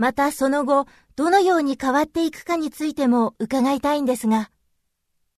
またその後、どのように変わっていくかについても伺いたいんですが。